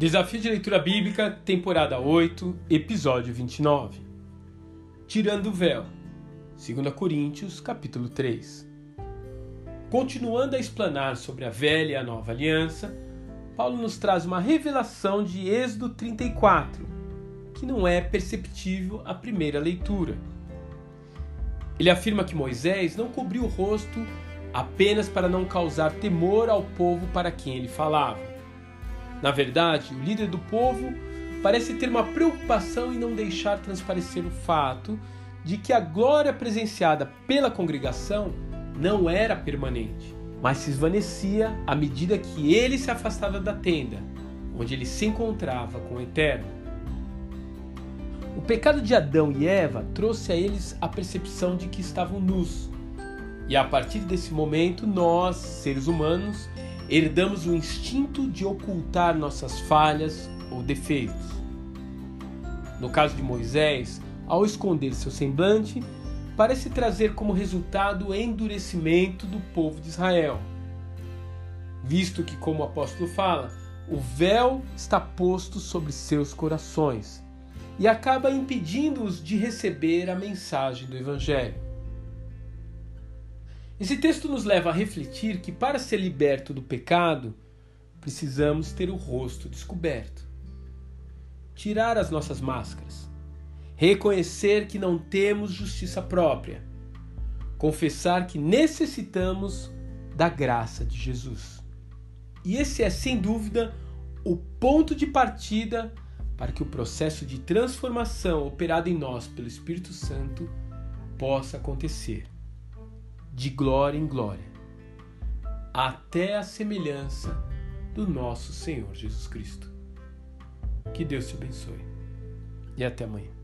Desafio de Leitura Bíblica, temporada 8, episódio 29. Tirando o véu. 2 Coríntios, capítulo 3. Continuando a explanar sobre a velha e a nova aliança, Paulo nos traz uma revelação de Êxodo 34, que não é perceptível à primeira leitura. Ele afirma que Moisés não cobriu o rosto apenas para não causar temor ao povo para quem ele falava na verdade, o líder do povo parece ter uma preocupação em não deixar transparecer o fato de que a glória presenciada pela congregação não era permanente, mas se esvanecia à medida que ele se afastava da tenda, onde ele se encontrava com o Eterno. O pecado de Adão e Eva trouxe a eles a percepção de que estavam nus. E a partir desse momento, nós, seres humanos, herdamos o instinto de ocultar nossas falhas ou defeitos. No caso de Moisés, ao esconder seu semblante, parece trazer como resultado o endurecimento do povo de Israel. Visto que, como o apóstolo fala, o véu está posto sobre seus corações e acaba impedindo-os de receber a mensagem do Evangelho. Esse texto nos leva a refletir que para ser liberto do pecado, precisamos ter o rosto descoberto. Tirar as nossas máscaras. Reconhecer que não temos justiça própria. Confessar que necessitamos da graça de Jesus. E esse é, sem dúvida, o ponto de partida para que o processo de transformação operado em nós pelo Espírito Santo possa acontecer de glória em glória, até a semelhança do nosso Senhor Jesus Cristo. Que Deus te abençoe e até amanhã.